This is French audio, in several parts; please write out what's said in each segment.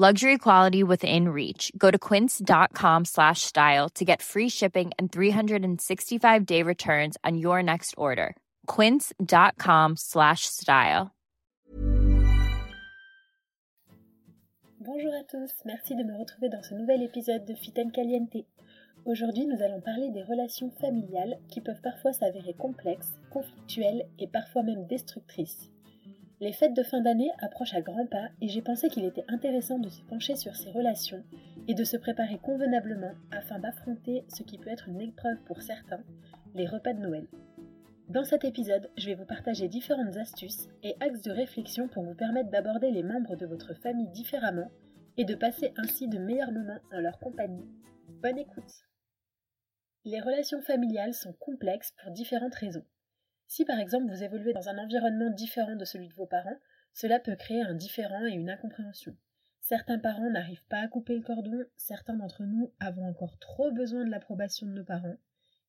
Luxury quality within reach. Go to quince.com slash style to get free shipping and 365-day returns on your next order. quince.com slash style. Bonjour à tous, merci de me retrouver dans ce nouvel épisode de Fit Caliente. Aujourd'hui, nous allons parler des relations familiales qui peuvent parfois s'avérer complexes, conflictuelles et parfois même destructrices. Les fêtes de fin d'année approchent à grands pas et j'ai pensé qu'il était intéressant de se pencher sur ces relations et de se préparer convenablement afin d'affronter ce qui peut être une épreuve pour certains, les repas de Noël. Dans cet épisode, je vais vous partager différentes astuces et axes de réflexion pour vous permettre d'aborder les membres de votre famille différemment et de passer ainsi de meilleurs moments en leur compagnie. Bonne écoute Les relations familiales sont complexes pour différentes raisons. Si par exemple vous évoluez dans un environnement différent de celui de vos parents, cela peut créer un différent et une incompréhension. Certains parents n'arrivent pas à couper le cordon, certains d'entre nous avons encore trop besoin de l'approbation de nos parents,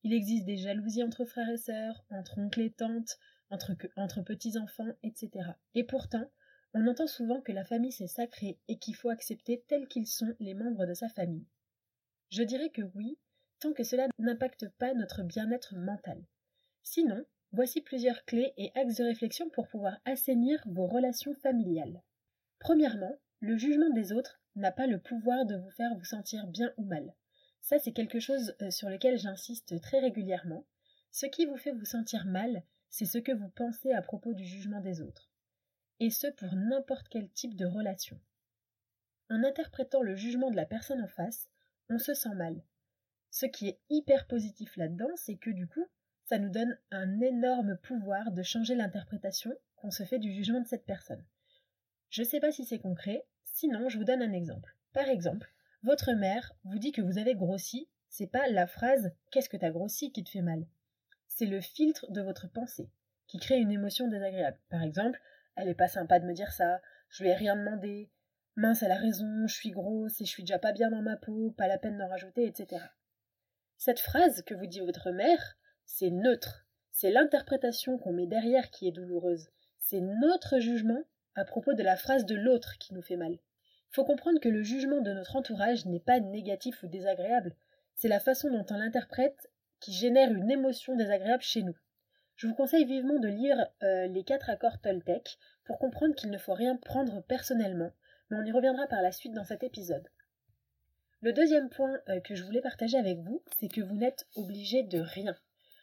il existe des jalousies entre frères et sœurs, entre oncles et tantes, entre, petits-enfants, etc. Et pourtant, on entend souvent que la famille c'est sacré et qu'il faut accepter tels qu'ils sont les membres de sa famille. Je dirais que oui, tant que cela n'impacte pas notre bien-être mental. Sinon, voici plusieurs clés et axes de réflexion pour pouvoir assainir vos relations familiales. Premièrement, le jugement des autres n'a pas le pouvoir de vous faire vous sentir bien ou mal. Ça, c'est quelque chose euh, sur lequel j'insiste très régulièrement. Ce qui vous fait vous sentir mal, c'est ce que vous pensez à propos du jugement des autres. Et ce pour n'importe quel type de relation. En interprétant le jugement de la personne en face, on se sent mal. Ce qui est hyper positif là-dedans, c'est que du coup, ça nous donne un énorme pouvoir de changer l'interprétation qu'on se fait du jugement de cette personne. Je ne sais pas si c'est concret, sinon je vous donne un exemple. Par exemple, votre mère vous dit que vous avez grossi, c'est pas la phrase Qu'est-ce que t'as grossi qui te fait mal? C'est le filtre de votre pensée qui crée une émotion désagréable. Par exemple, elle est pas sympa de me dire ça, je lui ai rien demandé, mince, elle a raison, je suis grosse et je suis déjà pas bien dans ma peau, pas la peine d'en rajouter, etc. Cette phrase que vous dit votre mère, c'est neutre. C'est l'interprétation qu'on met derrière qui est douloureuse. C'est notre jugement à propos de la phrase de l'autre qui nous fait mal faut comprendre que le jugement de notre entourage n'est pas négatif ou désagréable, c'est la façon dont on l'interprète qui génère une émotion désagréable chez nous. Je vous conseille vivement de lire euh, les quatre accords Toltec pour comprendre qu'il ne faut rien prendre personnellement, mais on y reviendra par la suite dans cet épisode. Le deuxième point euh, que je voulais partager avec vous, c'est que vous n'êtes obligé de rien.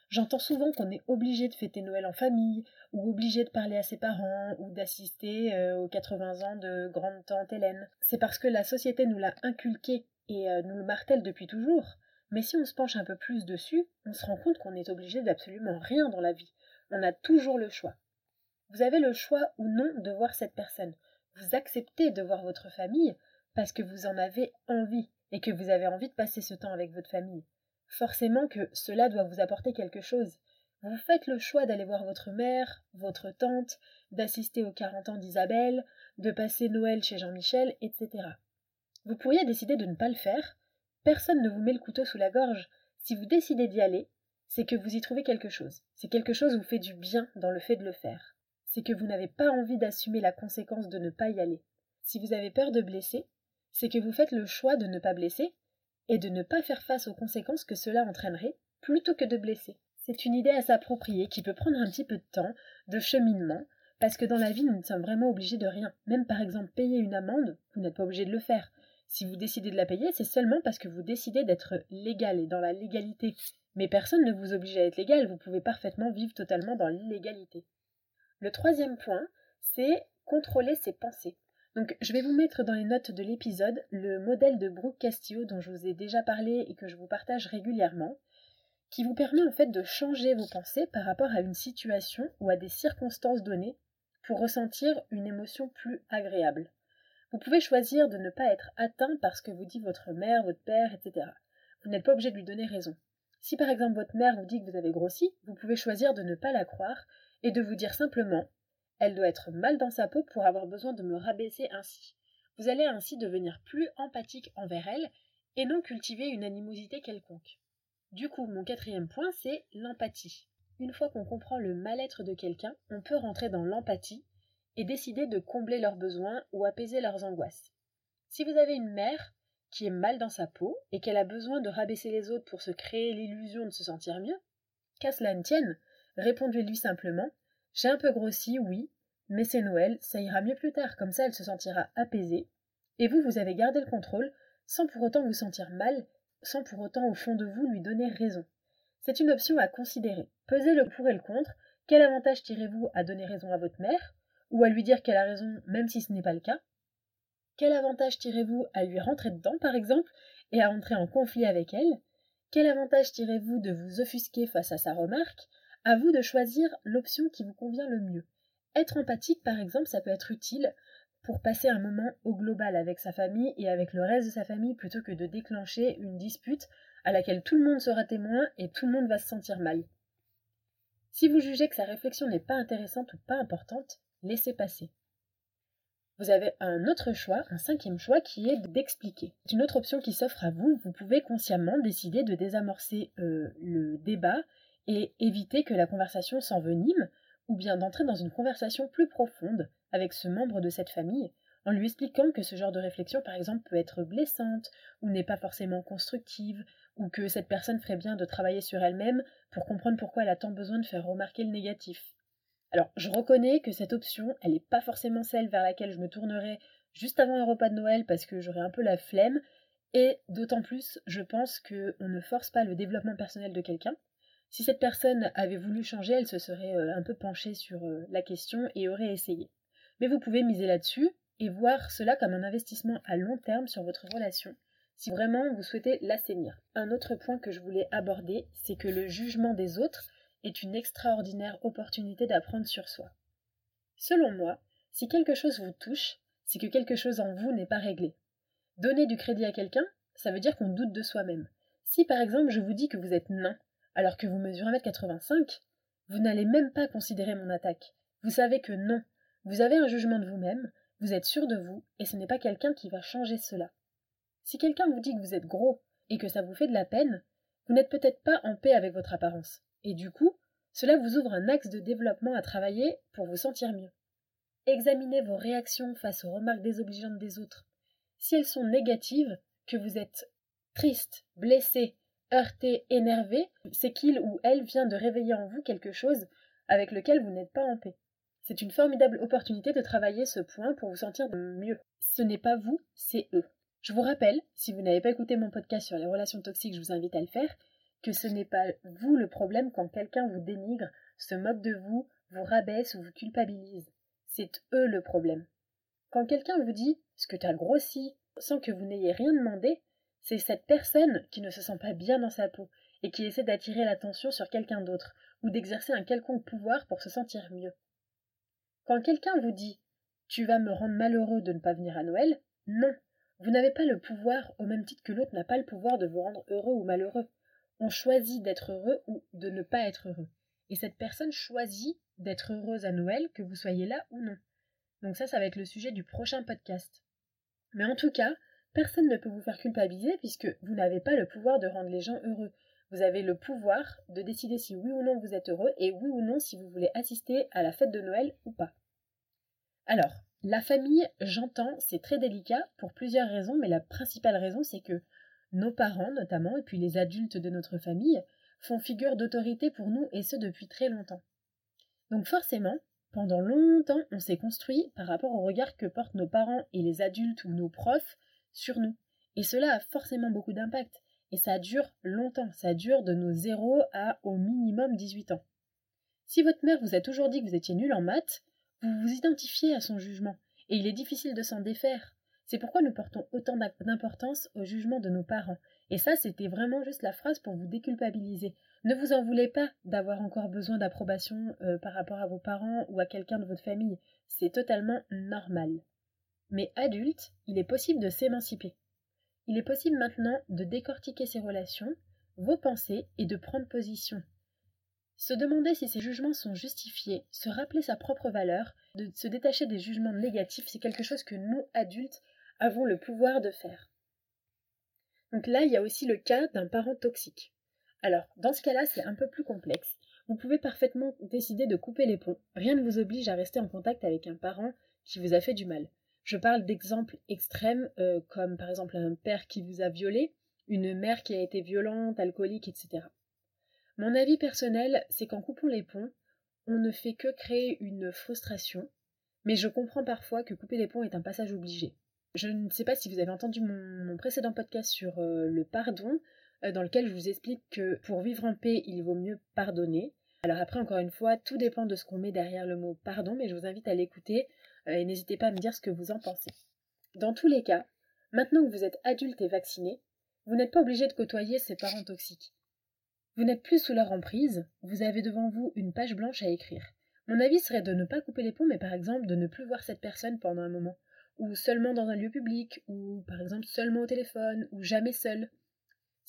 J'entends souvent qu'on est obligé de fêter Noël en famille, ou obligé de parler à ses parents, ou d'assister euh, aux 80 ans de grande-tante Hélène. C'est parce que la société nous l'a inculqué et euh, nous le martèle depuis toujours. Mais si on se penche un peu plus dessus, on se rend compte qu'on est obligé d'absolument rien dans la vie. On a toujours le choix. Vous avez le choix ou non de voir cette personne. Vous acceptez de voir votre famille parce que vous en avez envie et que vous avez envie de passer ce temps avec votre famille forcément que cela doit vous apporter quelque chose. Vous faites le choix d'aller voir votre mère, votre tante, d'assister aux 40 ans d'Isabelle, de passer Noël chez Jean-Michel, etc. Vous pourriez décider de ne pas le faire. Personne ne vous met le couteau sous la gorge. Si vous décidez d'y aller, c'est que vous y trouvez quelque chose. C'est quelque chose vous fait du bien dans le fait de le faire. C'est que vous n'avez pas envie d'assumer la conséquence de ne pas y aller. Si vous avez peur de blesser, c'est que vous faites le choix de ne pas blesser et de ne pas faire face aux conséquences que cela entraînerait plutôt que de blesser. C'est une idée à s'approprier qui peut prendre un petit peu de temps, de cheminement, parce que dans la vie, nous ne sommes vraiment obligés de rien. Même par exemple payer une amende, vous n'êtes pas obligé de le faire. Si vous décidez de la payer, c'est seulement parce que vous décidez d'être légal et dans la légalité. Mais personne ne vous oblige à être légal, vous pouvez parfaitement vivre totalement dans l'illégalité. Le troisième point, c'est contrôler ses pensées. Donc je vais vous mettre dans les notes de l'épisode le modèle de Brooke Castillo dont je vous ai déjà parlé et que je vous partage régulièrement qui vous permet en fait de changer vos pensées par rapport à une situation ou à des circonstances données pour ressentir une émotion plus agréable. Vous pouvez choisir de ne pas être atteint par ce que vous dit votre mère, votre père, etc. Vous n'êtes pas obligé de lui donner raison. Si par exemple votre mère vous dit que vous avez grossi, vous pouvez choisir de ne pas la croire et de vous dire simplement Elle doit être mal dans sa peau pour avoir besoin de me rabaisser ainsi. Vous allez ainsi devenir plus empathique envers elle et non cultiver une animosité quelconque. Du coup, mon quatrième point, c'est l'empathie. Une fois qu'on comprend le mal-être de quelqu'un, on peut rentrer dans l'empathie et décider de combler leurs besoins ou apaiser leurs angoisses. Si vous avez une mère qui est mal dans sa peau et qu'elle a besoin de rabaisser les autres pour se créer l'illusion de se sentir mieux, qu'à cela ne tienne, répondez-lui simplement J'ai un peu grossi, oui, mais c'est Noël, ça ira mieux plus tard, comme ça elle se sentira apaisée, et vous, vous avez gardé le contrôle sans pour autant vous sentir mal sans pour autant au fond de vous lui donner raison. C'est une option à considérer. Pesez le pour et le contre. Quel avantage tirez-vous à donner raison à votre mère ou à lui dire qu'elle a raison même si ce n'est pas le cas? Quel avantage tirez-vous à lui rentrer dedans par exemple et à entrer en conflit avec elle? Quel avantage tirez-vous de vous offusquer face à sa remarque À vous de choisir l'option qui vous convient le mieux. Être empathique par exemple, ça peut être utile pour passer un moment au global avec sa famille et avec le reste de sa famille plutôt que de déclencher une dispute à laquelle tout le monde sera témoin et tout le monde va se sentir mal. Si vous jugez que sa réflexion n'est pas intéressante ou pas importante, laissez passer. Vous avez un autre choix, un cinquième choix, qui est d'expliquer. C'est une autre option qui s'offre à vous. Vous pouvez consciemment décider de désamorcer euh, le débat et éviter que la conversation s'envenime ou bien d'entrer dans une conversation plus profonde avec ce membre de cette famille, en lui expliquant que ce genre de réflexion, par exemple, peut être blessante, ou n'est pas forcément constructive, ou que cette personne ferait bien de travailler sur elle-même pour comprendre pourquoi elle a tant besoin de faire remarquer le négatif. Alors, je reconnais que cette option, elle n'est pas forcément celle vers laquelle je me tournerai juste avant un repas de Noël parce que j'aurais un peu la flemme, et d'autant plus, je pense qu'on ne force pas le développement personnel de quelqu'un, si cette personne avait voulu changer, elle se serait euh, un peu penchée sur euh, la question et aurait essayé. Mais vous pouvez miser là-dessus et voir cela comme un investissement à long terme sur votre relation, si vraiment vous souhaitez l'assainir. Un autre point que je voulais aborder, c'est que le jugement des autres est une extraordinaire opportunité d'apprendre sur soi. Selon moi, si quelque chose vous touche, c'est que quelque chose en vous n'est pas réglé. Donner du crédit à quelqu'un, ça veut dire qu'on doute de soi-même. Si par exemple je vous dis que vous êtes nain, alors que vous mesurez 1m85, vous n'allez même pas considérer mon attaque. Vous savez que non, vous avez un jugement de vous-même, vous êtes sûr de vous, et ce n'est pas quelqu'un qui va changer cela. Si quelqu'un vous dit que vous êtes gros et que ça vous fait de la peine, vous n'êtes peut-être pas en paix avec votre apparence, et du coup, cela vous ouvre un axe de développement à travailler pour vous sentir mieux. Examinez vos réactions face aux remarques désobligeantes des autres. Si elles sont négatives, que vous êtes triste, blessé, heurté, énervé, c'est qu'il ou elle vient de réveiller en vous quelque chose avec lequel vous n'êtes pas en paix. C'est une formidable opportunité de travailler ce point pour vous sentir mieux. Ce n'est pas vous, c'est eux. Je vous rappelle, si vous n'avez pas écouté mon podcast sur les relations toxiques, je vous invite à le faire, que ce n'est pas vous le problème quand quelqu'un vous dénigre, se moque de vous, vous rabaisse ou vous culpabilise. C'est eux le problème. Quand quelqu'un vous dit ce que t'as grossi sans que vous n'ayez rien demandé, c'est cette personne qui ne se sent pas bien dans sa peau et qui essaie d'attirer l'attention sur quelqu'un d'autre ou d'exercer un quelconque pouvoir pour se sentir mieux. Quand quelqu'un vous dit Tu vas me rendre malheureux de ne pas venir à Noël, non, vous n'avez pas le pouvoir au même titre que l'autre n'a pas le pouvoir de vous rendre heureux ou malheureux. On choisit d'être heureux ou de ne pas être heureux. Et cette personne choisit d'être heureuse à Noël, que vous soyez là ou non. Donc ça, ça va être le sujet du prochain podcast. Mais en tout cas, Personne ne peut vous faire culpabiliser puisque vous n'avez pas le pouvoir de rendre les gens heureux. Vous avez le pouvoir de décider si oui ou non vous êtes heureux et oui ou non si vous voulez assister à la fête de Noël ou pas. Alors, la famille, j'entends, c'est très délicat pour plusieurs raisons, mais la principale raison c'est que nos parents notamment, et puis les adultes de notre famille, font figure d'autorité pour nous et ce depuis très longtemps. Donc forcément, pendant longtemps, on s'est construit par rapport au regard que portent nos parents et les adultes ou nos profs sur nous. Et cela a forcément beaucoup d'impact. Et ça dure longtemps, ça dure de nos 0 à au minimum 18 ans. Si votre mère vous a toujours dit que vous étiez nul en maths, vous vous identifiez à son jugement, et il est difficile de s'en défaire. C'est pourquoi nous portons autant d'importance au jugement de nos parents. Et ça, c'était vraiment juste la phrase pour vous déculpabiliser. Ne vous en voulez pas d'avoir encore besoin d'approbation euh, par rapport à vos parents ou à quelqu'un de votre famille. C'est totalement normal. Mais adulte, il est possible de s'émanciper. Il est possible maintenant de décortiquer ses relations, vos pensées et de prendre position. Se demander si ces jugements sont justifiés, se rappeler sa propre valeur, de se détacher des jugements négatifs, c'est quelque chose que nous, adultes, avons le pouvoir de faire. Donc là, il y a aussi le cas d'un parent toxique. Alors, dans ce cas-là, c'est un peu plus complexe. Vous pouvez parfaitement décider de couper les ponts. Rien ne vous oblige à rester en contact avec un parent qui vous a fait du mal. Je parle d'exemples extrêmes euh, comme par exemple un père qui vous a violé, une mère qui a été violente, alcoolique, etc. Mon avis personnel, c'est qu'en coupant les ponts, on ne fait que créer une frustration, mais je comprends parfois que couper les ponts est un passage obligé. Je ne sais pas si vous avez entendu mon, précédent podcast sur euh, le pardon, euh, dans lequel je vous explique que pour vivre en paix, il vaut mieux pardonner. Alors après, encore une fois, tout dépend de ce qu'on met derrière le mot pardon, mais je vous invite à l'écouter et n'hésitez pas à me dire ce que vous en pensez. Dans tous les cas, maintenant que vous êtes adulte et vacciné, vous n'êtes pas obligé de côtoyer ces parents toxiques. Vous n'êtes plus sous leur emprise, vous avez devant vous une page blanche à écrire. Mon avis serait de ne pas couper les ponts, mais par exemple de ne plus voir cette personne pendant un moment, ou seulement dans un lieu public, ou par exemple seulement au téléphone, ou jamais seul.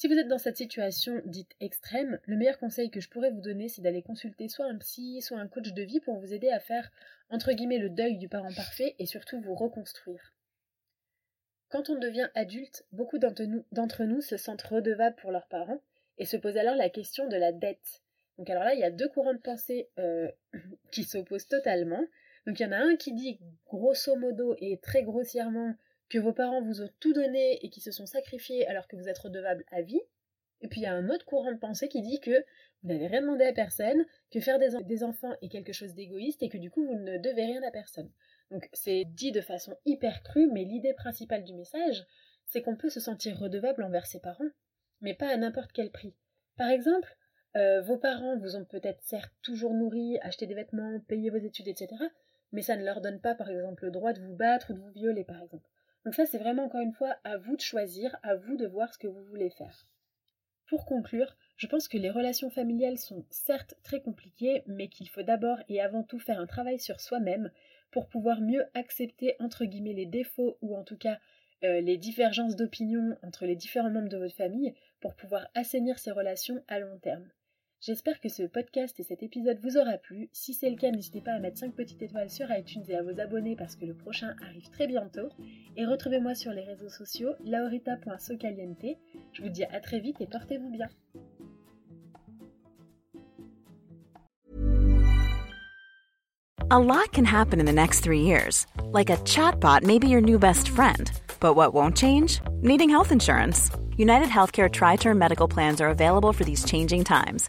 Si vous êtes dans cette situation dite extrême, le meilleur conseil que je pourrais vous donner, c'est d'aller consulter soit un psy, soit un coach de vie pour vous aider à faire, entre guillemets, le deuil du parent parfait et surtout vous reconstruire. Quand on devient adulte, beaucoup d'entre nous, se sentent redevables pour leurs parents et se posent alors la question de la dette. Donc alors là, il y a deux courants de pensée euh, qui s'opposent totalement. Donc il y en a un qui dit grosso modo et très grossièrement que vos parents vous ont tout donné et qui se sont sacrifiés alors que vous êtes redevable à vie. Et puis il y a un autre courant de pensée qui dit que vous n'avez rien demandé à personne, que faire des, enfants est quelque chose d'égoïste et que du coup vous ne devez rien à personne. Donc c'est dit de façon hyper crue, mais l'idée principale du message, c'est qu'on peut se sentir redevable envers ses parents, mais pas à n'importe quel prix. Par exemple, euh, vos parents vous ont peut-être certes toujours nourri, acheté des vêtements, payé vos études, etc., mais ça ne leur donne pas par exemple le droit de vous battre ou de vous violer par exemple. Donc ça, c'est vraiment encore une fois à vous de choisir, à vous de voir ce que vous voulez faire. Pour conclure, je pense que les relations familiales sont certes très compliquées, mais qu'il faut d'abord et avant tout faire un travail sur soi-même pour pouvoir mieux accepter entre guillemets les défauts ou en tout cas euh, les divergences d'opinion entre les différents membres de votre famille pour pouvoir assainir ces relations à long terme. J'espère que ce podcast et cet épisode vous aura plu. Si c'est le cas, n'hésitez pas à mettre 5 petites étoiles sur iTunes et à vous abonner parce que le prochain arrive très bientôt. Et retrouvez-moi sur les réseaux sociaux laurita.socaliente. Je vous dis à très vite et portez-vous bien. A lot can happen in the next three years. Like a chatbot may be your new best friend. But what won't change? Needing health insurance. United Healthcare Tri Term Medical Plans are available for these changing times